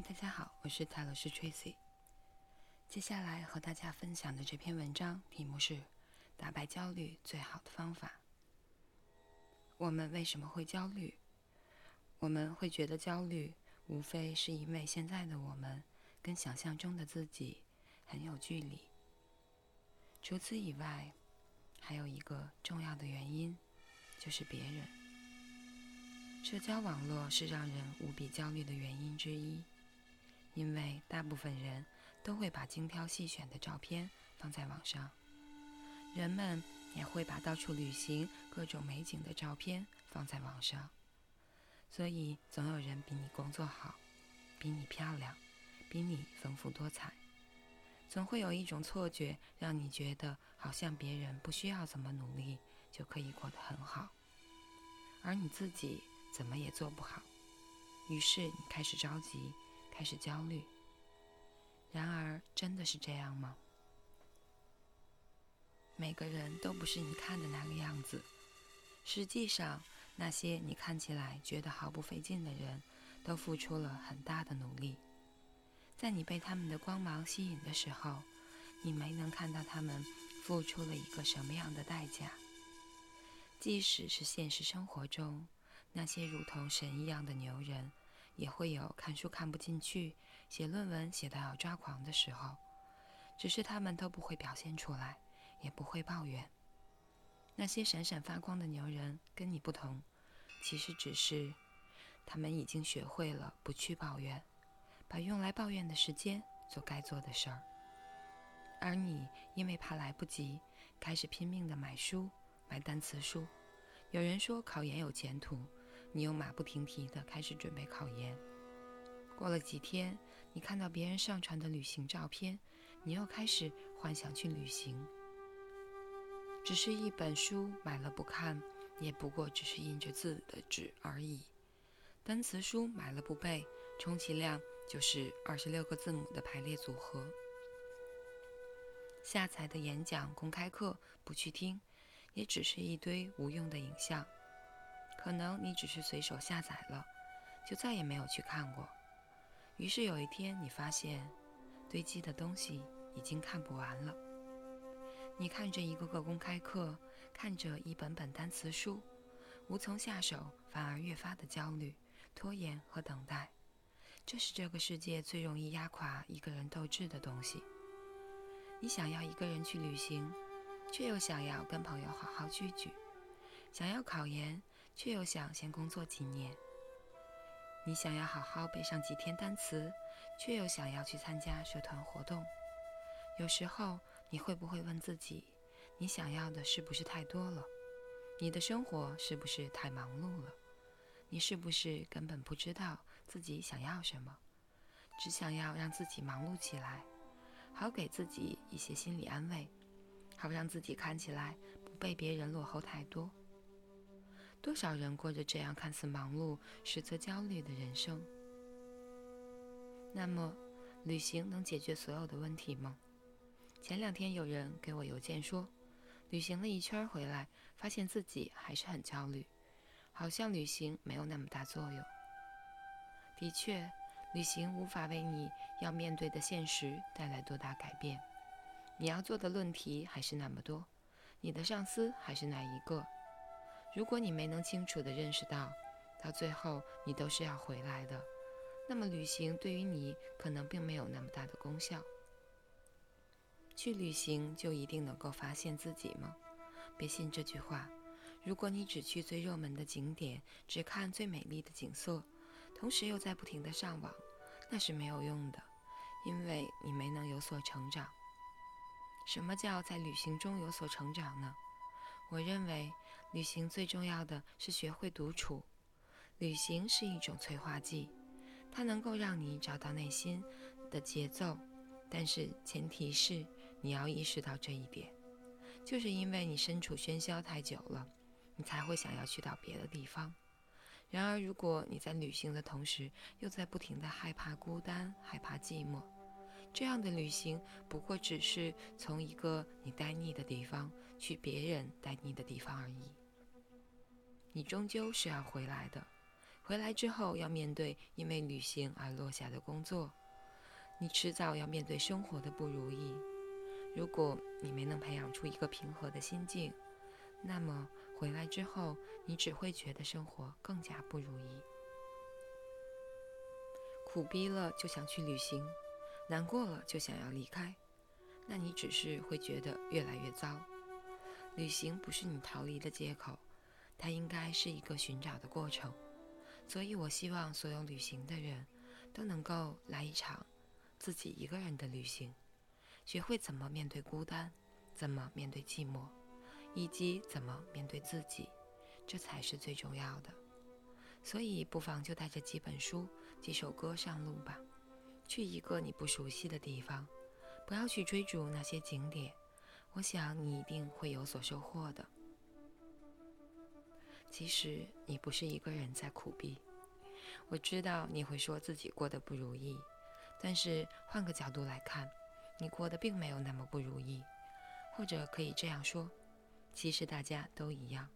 大家好，我是泰勒斯 Tracy。接下来和大家分享的这篇文章题目是“打败焦虑最好的方法”。我们为什么会焦虑？我们会觉得焦虑，无非是因为现在的我们跟想象中的自己很有距离。除此以外，还有一个重要的原因，就是别人。社交网络是让人无比焦虑的原因之一。因为大部分人都会把精挑细选的照片放在网上，人们也会把到处旅行、各种美景的照片放在网上，所以总有人比你工作好，比你漂亮，比你丰富多彩，总会有一种错觉，让你觉得好像别人不需要怎么努力就可以过得很好，而你自己怎么也做不好，于是你开始着急。开始焦虑。然而，真的是这样吗？每个人都不是你看的那个样子。实际上，那些你看起来觉得毫不费劲的人，都付出了很大的努力。在你被他们的光芒吸引的时候，你没能看到他们付出了一个什么样的代价。即使是现实生活中，那些如同神一样的牛人。也会有看书看不进去、写论文写到要抓狂的时候，只是他们都不会表现出来，也不会抱怨。那些闪闪发光的牛人跟你不同，其实只是他们已经学会了不去抱怨，把用来抱怨的时间做该做的事儿。而你因为怕来不及，开始拼命的买书、买单词书。有人说考研有前途。你又马不停蹄地开始准备考研。过了几天，你看到别人上传的旅行照片，你又开始幻想去旅行。只是一本书买了不看，也不过只是印着字的纸而已。单词书买了不背，充其量就是二十六个字母的排列组合。下载的演讲公开课不去听，也只是一堆无用的影像。可能你只是随手下载了，就再也没有去看过。于是有一天，你发现堆积的东西已经看不完了。你看着一个个公开课，看着一本本单词书，无从下手，反而越发的焦虑、拖延和等待。这是这个世界最容易压垮一个人斗志的东西。你想要一个人去旅行，却又想要跟朋友好好聚聚。想要考研，却又想先工作几年；你想要好好背上几天单词，却又想要去参加社团活动。有时候，你会不会问自己：你想要的是不是太多了？你的生活是不是太忙碌了？你是不是根本不知道自己想要什么，只想要让自己忙碌起来，好给自己一些心理安慰，好让自己看起来不被别人落后太多？多少人过着这样看似忙碌，实则焦虑的人生？那么，旅行能解决所有的问题吗？前两天有人给我邮件说，旅行了一圈回来，发现自己还是很焦虑，好像旅行没有那么大作用。的确，旅行无法为你要面对的现实带来多大改变，你要做的论题还是那么多，你的上司还是那一个。如果你没能清楚地认识到，到最后你都是要回来的，那么旅行对于你可能并没有那么大的功效。去旅行就一定能够发现自己吗？别信这句话。如果你只去最热门的景点，只看最美丽的景色，同时又在不停地上网，那是没有用的，因为你没能有所成长。什么叫在旅行中有所成长呢？我认为，旅行最重要的是学会独处。旅行是一种催化剂，它能够让你找到内心的节奏，但是前提是你要意识到这一点。就是因为你身处喧嚣太久了，你才会想要去到别的地方。然而，如果你在旅行的同时，又在不停地害怕孤单、害怕寂寞。这样的旅行不过只是从一个你待腻的地方去别人待腻的地方而已。你终究是要回来的，回来之后要面对因为旅行而落下的工作，你迟早要面对生活的不如意。如果你没能培养出一个平和的心境，那么回来之后你只会觉得生活更加不如意。苦逼了就想去旅行，难过了就想要离开，那你只是会觉得越来越糟。旅行不是你逃离的借口，它应该是一个寻找的过程。所以，我希望所有旅行的人都能够来一场自己一个人的旅行，学会怎么面对孤单，怎么面对寂寞，以及怎么面对自己，这才是最重要的。所以，不妨就带着几本书、几首歌上路吧，去一个你不熟悉的地方，不要去追逐那些景点，我想你一定会有所收获的。其实你不是一个人在苦逼，我知道你会说自己过得不如意，但是换个角度来看，你过得并没有那么不如意，或者可以这样说，其实大家都一样。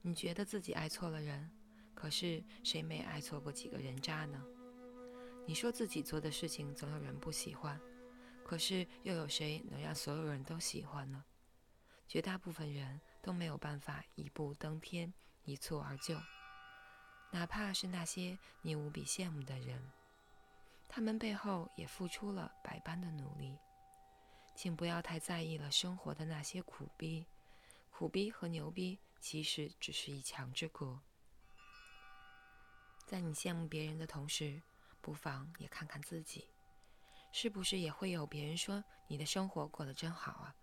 你觉得自己爱错了人，可是谁没爱错过几个人渣呢？你说自己做的事情总有人不喜欢，可是又有谁能让所有人都喜欢呢？绝大部分人。都没有办法一步登天、一蹴而就，哪怕是那些你无比羡慕的人，他们背后也付出了百般的努力。请不要太在意了生活的那些苦逼，苦逼和牛逼其实只是一墙之隔。在你羡慕别人的同时，不妨也看看自己，是不是也会有别人说你的生活过得真好啊？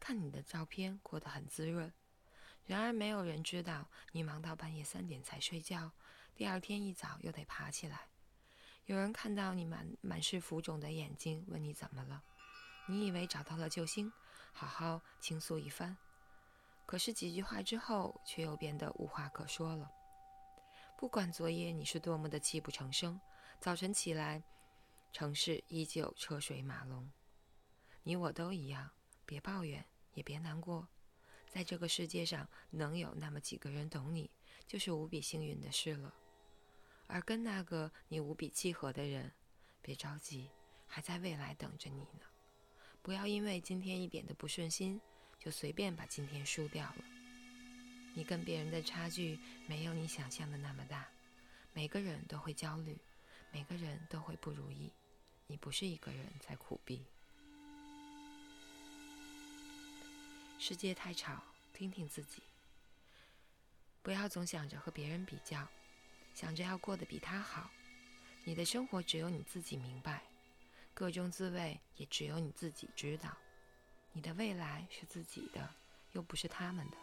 看你的照片过得很滋润。然而，没有人知道你忙到半夜三点才睡觉，第二天一早又得爬起来。有人看到你满满是浮肿的眼睛，问你怎么了？你以为找到了救星，好好倾诉一番。可是几句话之后，却又变得无话可说了。不管昨夜你是多么的泣不成声，早晨起来，城市依旧车水马龙。你我都一样，别抱怨，也别难过。在这个世界上，能有那么几个人懂你，就是无比幸运的事了。而跟那个你无比契合的人，别着急，还在未来等着你呢。不要因为今天一点的不顺心，就随便把今天输掉了。你跟别人的差距没有你想象的那么大。每个人都会焦虑，每个人都会不如意。你不是一个人在苦逼。世界太吵，听听自己。不要总想着和别人比较，想着要过得比他好。你的生活只有你自己明白，各种滋味也只有你自己知道。你的未来是自己的，又不是他们的，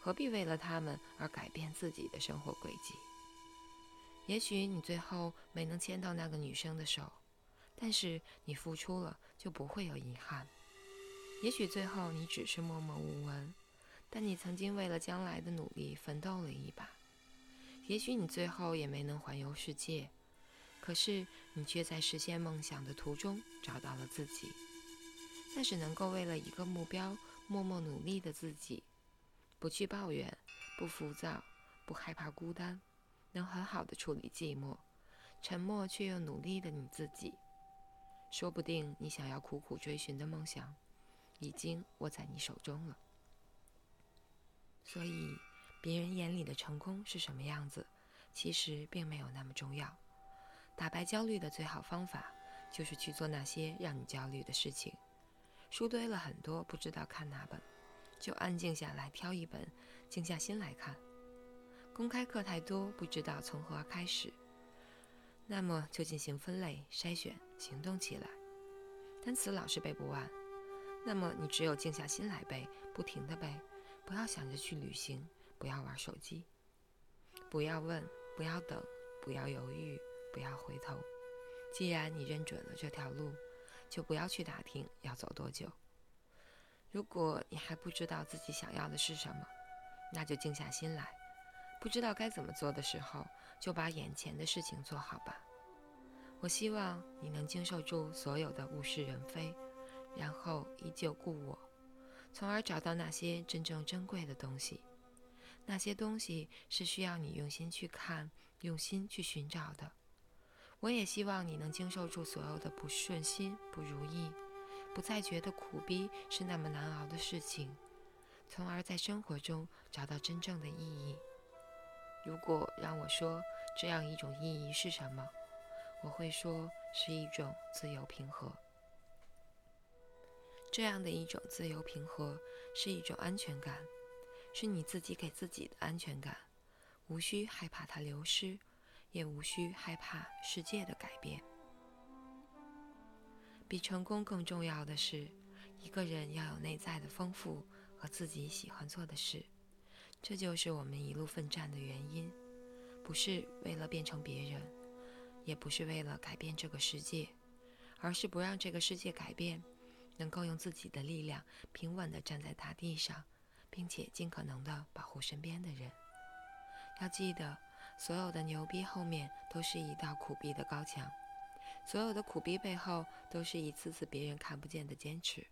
何必为了他们而改变自己的生活轨迹？也许你最后没能牵到那个女生的手，但是你付出了，就不会有遗憾。也许最后你只是默默无闻，但你曾经为了将来的努力奋斗了一把。也许你最后也没能环游世界，可是你却在实现梦想的途中找到了自己。那是能够为了一个目标默默努力的自己，不去抱怨，不浮躁，不害怕孤单，能很好的处理寂寞，沉默却又努力的你自己。说不定你想要苦苦追寻的梦想。已经握在你手中了，所以别人眼里的成功是什么样子，其实并没有那么重要。打败焦虑的最好方法，就是去做那些让你焦虑的事情。书堆了很多，不知道看哪本，就安静下来挑一本，静下心来看。公开课太多，不知道从何开始，那么就进行分类筛选，行动起来。单词老是背不完。那么你只有静下心来背，不停的背，不要想着去旅行，不要玩手机，不要问，不要等，不要犹豫，不要回头。既然你认准了这条路，就不要去打听要走多久。如果你还不知道自己想要的是什么，那就静下心来。不知道该怎么做的时候，就把眼前的事情做好吧。我希望你能经受住所有的物是人非。然后依旧故我，从而找到那些真正珍贵的东西。那些东西是需要你用心去看、用心去寻找的。我也希望你能经受住所有的不顺心、不如意，不再觉得苦逼是那么难熬的事情，从而在生活中找到真正的意义。如果让我说这样一种意义是什么，我会说是一种自由平和。这样的一种自由平和是一种安全感，是你自己给自己的安全感，无需害怕它流失。也无需害怕世界的改变。比成功更重要的是，一个人要有内在的丰富和自己喜欢做的事。这就是我们一路奋战的原因，不是为了变成别人，也不是为了改变这个世界，而是不让这个世界改变，能够用自己的力量平稳地站在大地上，并且尽可能地保护身边的人。要记得。所有的牛逼后面都是一道苦逼的高墙，所有的苦逼背后都是一次次别人看不见的坚持。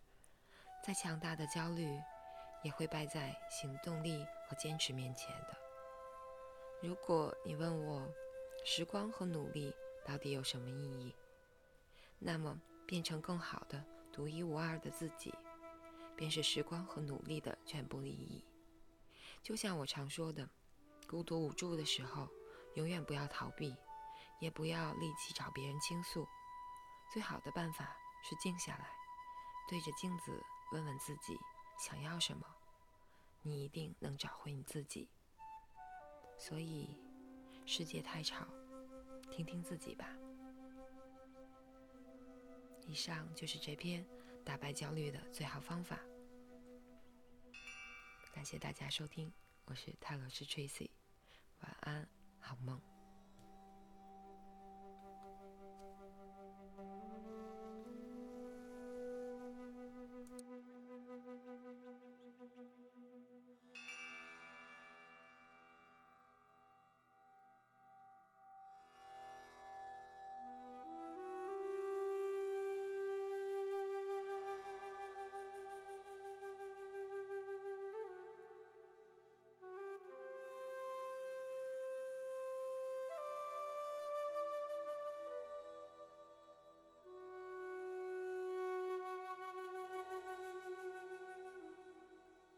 再强大的焦虑，也会败在行动力和坚持面前的。如果你问我，时光和努力到底有什么意义？那么，变成更好的、独一无二的自己，便是时光和努力的全部意义。就像我常说的。孤独无助的时候，永远不要逃避，也不要立即找别人倾诉。最好的办法是静下来，对着镜子问问自己想要什么，你一定能找回你自己。所以，世界太吵，听听自己吧。以上就是这篇打败焦虑的最好方法。感谢大家收听。我是泰勒斯 Tracy，晚安，好梦。